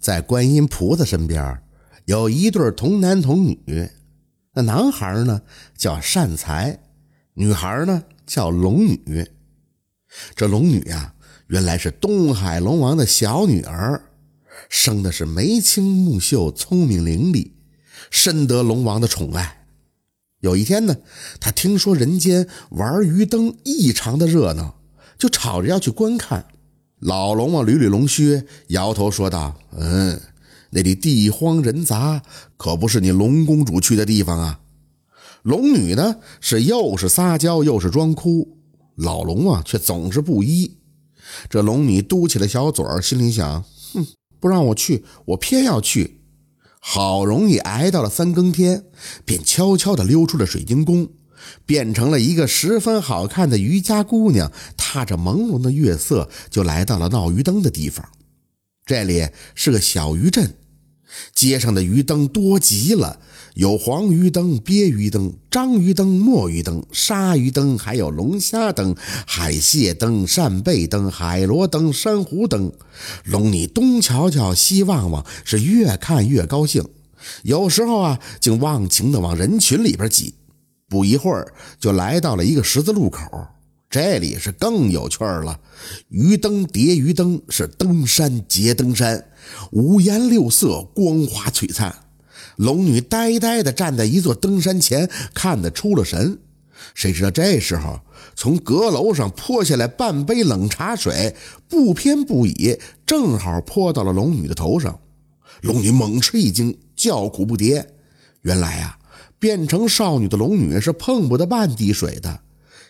在观音菩萨身边有一对童男童女，那男孩呢叫善财，女孩呢叫龙女。这龙女呀，原来是东海龙王的小女儿，生的是眉清目秀、聪明伶俐，深得龙王的宠爱。有一天呢，他听说人间玩鱼灯异常的热闹，就吵着要去观看。老龙王捋捋龙须，摇头说道：“嗯，那里地荒人杂，可不是你龙公主去的地方啊。”龙女呢，是又是撒娇又是装哭，老龙王却总是不依。这龙女嘟起了小嘴儿，心里想：“哼，不让我去，我偏要去。”好容易挨到了三更天，便悄悄地溜出了水晶宫。变成了一个十分好看的渔家姑娘，踏着朦胧的月色，就来到了闹鱼灯的地方。这里是个小渔镇，街上的鱼灯多极了，有黄鱼灯、鳖鱼灯、章鱼灯、墨鱼灯、鲨鱼灯，还有龙虾灯、海蟹灯、扇贝灯、海螺灯、珊瑚灯。龙你东瞧瞧，西望望，是越看越高兴。有时候啊，竟忘情地往人群里边挤。不一会儿，就来到了一个十字路口。这里是更有趣了，鱼灯叠鱼灯，是登山叠登山，五颜六色，光华璀璨。龙女呆呆地站在一座登山前，看得出了神。谁知道这时候，从阁楼上泼下来半杯冷茶水，不偏不倚，正好泼到了龙女的头上。龙女猛吃一惊，叫苦不迭。原来啊。变成少女的龙女是碰不得半滴水的，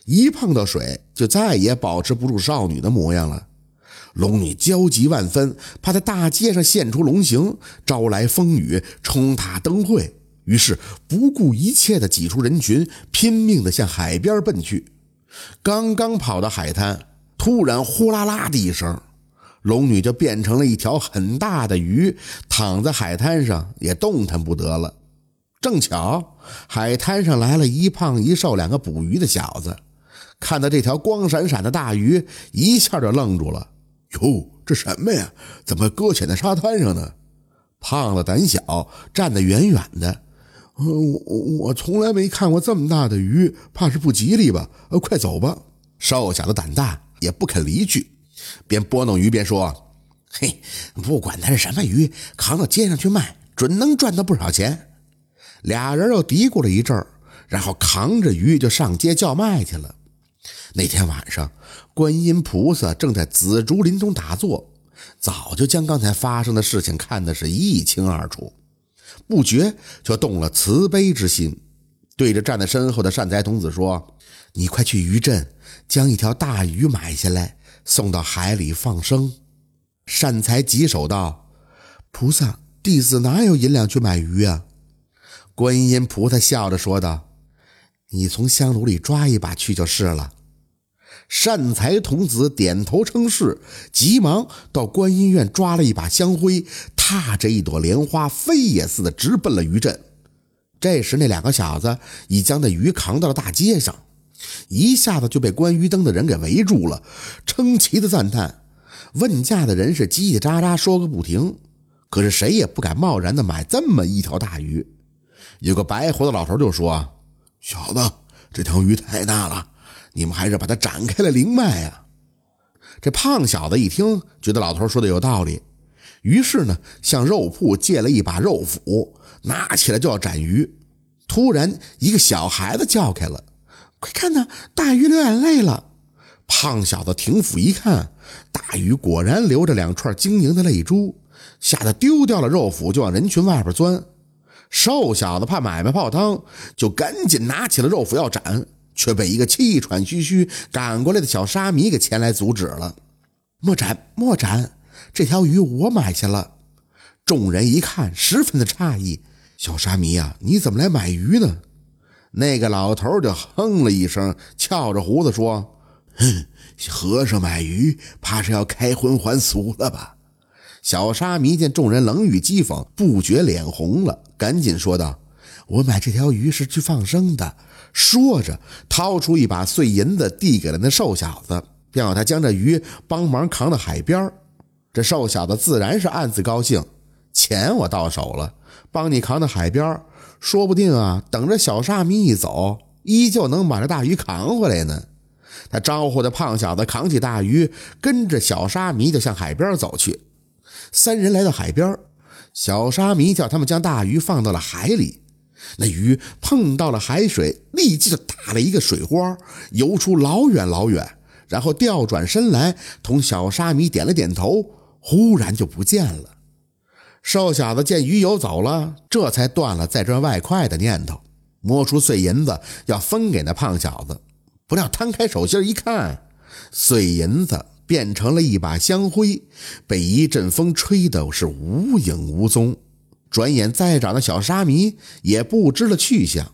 一碰到水就再也保持不住少女的模样了。龙女焦急万分，怕在大街上现出龙形，招来风雨，冲塌灯会，于是不顾一切地挤出人群，拼命地向海边奔去。刚刚跑到海滩，突然呼啦啦的一声，龙女就变成了一条很大的鱼，躺在海滩上也动弹不得了。正巧海滩上来了一胖一瘦两个捕鱼的小子，看到这条光闪闪的大鱼，一下就愣住了。哟，这什么呀？怎么搁浅在沙滩上呢？胖子胆小，站得远远的。我我我从来没看过这么大的鱼，怕是不吉利吧？呃，快走吧。瘦小子胆大，也不肯离去，边拨弄鱼边说：“嘿，不管它是什么鱼，扛到街上去卖，准能赚到不少钱。”俩人又嘀咕了一阵儿，然后扛着鱼就上街叫卖去了。那天晚上，观音菩萨正在紫竹林中打坐，早就将刚才发生的事情看得是一清二楚，不觉就动了慈悲之心，对着站在身后的善财童子说：“你快去渔镇，将一条大鱼买下来，送到海里放生。”善财棘手道：“菩萨，弟子哪有银两去买鱼啊？”观音菩萨笑着说道：“你从香炉里抓一把去就是了。”善财童子点头称是，急忙到观音院抓了一把香灰，踏着一朵莲花，飞也似的直奔了鱼镇。这时，那两个小子已将那鱼扛到了大街上，一下子就被观鱼灯的人给围住了，称奇的赞叹。问价的人是叽叽喳喳说个不停，可是谁也不敢贸然的买这么一条大鱼。有个白胡子老头就说：“小子，这条鱼太大了，你们还是把它展开了灵脉呀。”这胖小子一听，觉得老头说的有道理，于是呢，向肉铺借了一把肉斧，拿起来就要斩鱼。突然，一个小孩子叫开了：“快看呐，大鱼流眼泪了！”胖小子停斧一看，大鱼果然流着两串晶莹的泪珠，吓得丢掉了肉斧，就往人群外边钻。瘦小子怕买卖泡汤，就赶紧拿起了肉斧要斩，却被一个气喘吁吁赶过来的小沙弥给前来阻止了。莫斩，莫斩！这条鱼我买下了。众人一看，十分的诧异：“小沙弥呀，你怎么来买鱼呢？”那个老头就哼了一声，翘着胡子说：“哼，和尚买鱼，怕是要开荤还俗了吧？”小沙弥见众人冷语讥讽，不觉脸红了，赶紧说道：“我买这条鱼是去放生的。”说着，掏出一把碎银子递给了那瘦小子，便要他将这鱼帮忙扛到海边。这瘦小子自然是暗自高兴，钱我到手了，帮你扛到海边，说不定啊，等着小沙弥一走，依旧能把这大鱼扛回来呢。他招呼着胖小子扛起大鱼，跟着小沙弥就向海边走去。三人来到海边，小沙弥叫他们将大鱼放到了海里。那鱼碰到了海水，立即就打了一个水花，游出老远老远，然后调转身来，同小沙弥点了点头，忽然就不见了。瘦小子见鱼游走了，这才断了再赚外快的念头，摸出碎银子要分给那胖小子。不料摊开手心一看，碎银子变成了一把香灰，被一阵风吹得是无影无踪。转眼再找那小沙弥也不知了去向。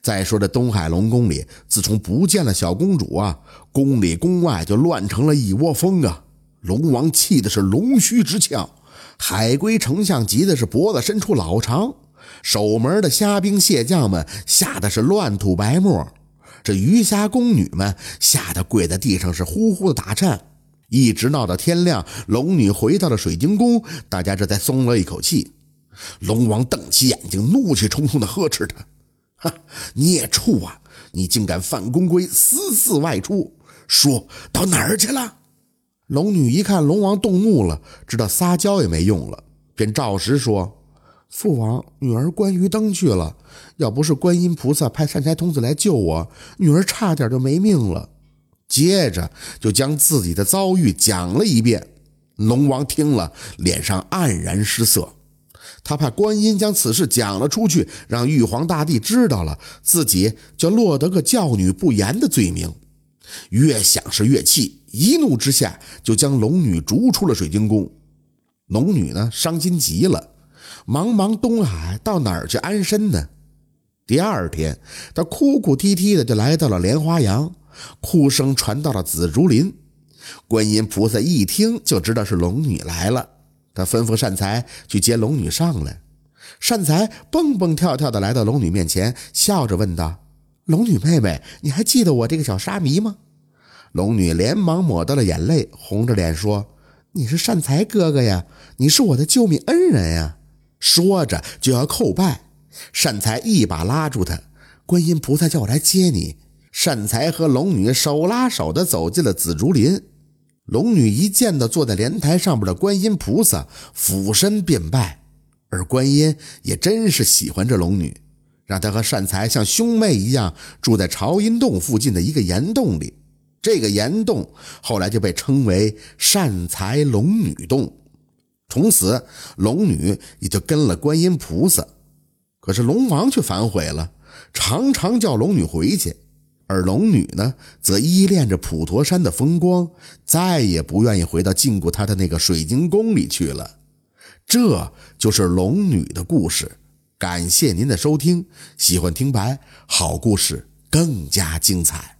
再说这东海龙宫里，自从不见了小公主啊，宫里宫外就乱成了一窝蜂啊！龙王气的是龙须直翘，海龟丞相急的是脖子伸出老长，守门的虾兵蟹将们吓得是乱吐白沫。这鱼虾宫女们吓得跪在地上，是呼呼的打颤，一直闹到天亮。龙女回到了水晶宫，大家这才松了一口气。龙王瞪起眼睛，怒气冲冲地呵斥他：“哈，孽畜啊！你竟敢犯宫规，私自外出，说到哪儿去了？”龙女一看龙王动怒了，知道撒娇也没用了，便照实说。父王，女儿观鱼灯去了。要不是观音菩萨派善财童子来救我，女儿差点就没命了。接着就将自己的遭遇讲了一遍。龙王听了，脸上黯然失色。他怕观音将此事讲了出去，让玉皇大帝知道了，自己就落得个教女不严的罪名。越想是越气，一怒之下就将龙女逐出了水晶宫。龙女呢，伤心极了。茫茫东海，到哪儿去安身呢？第二天，他哭哭啼啼的就来到了莲花阳，哭声传到了紫竹林。观音菩萨一听就知道是龙女来了，他吩咐善财去接龙女上来。善财蹦蹦跳跳的来到龙女面前，笑着问道：“龙女妹妹，你还记得我这个小沙弥吗？”龙女连忙抹掉了眼泪，红着脸说：“你是善财哥哥呀，你是我的救命恩人呀。”说着就要叩拜，善财一把拉住他。观音菩萨叫我来接你。善财和龙女手拉手的走进了紫竹林。龙女一见到坐在莲台上边的观音菩萨，俯身便拜。而观音也真是喜欢这龙女，让她和善财像兄妹一样住在朝阴洞附近的一个岩洞里。这个岩洞后来就被称为善财龙女洞。从此，龙女也就跟了观音菩萨。可是龙王却反悔了，常常叫龙女回去，而龙女呢，则依恋着普陀山的风光，再也不愿意回到禁锢她的那个水晶宫里去了。这就是龙女的故事。感谢您的收听，喜欢听白好故事更加精彩。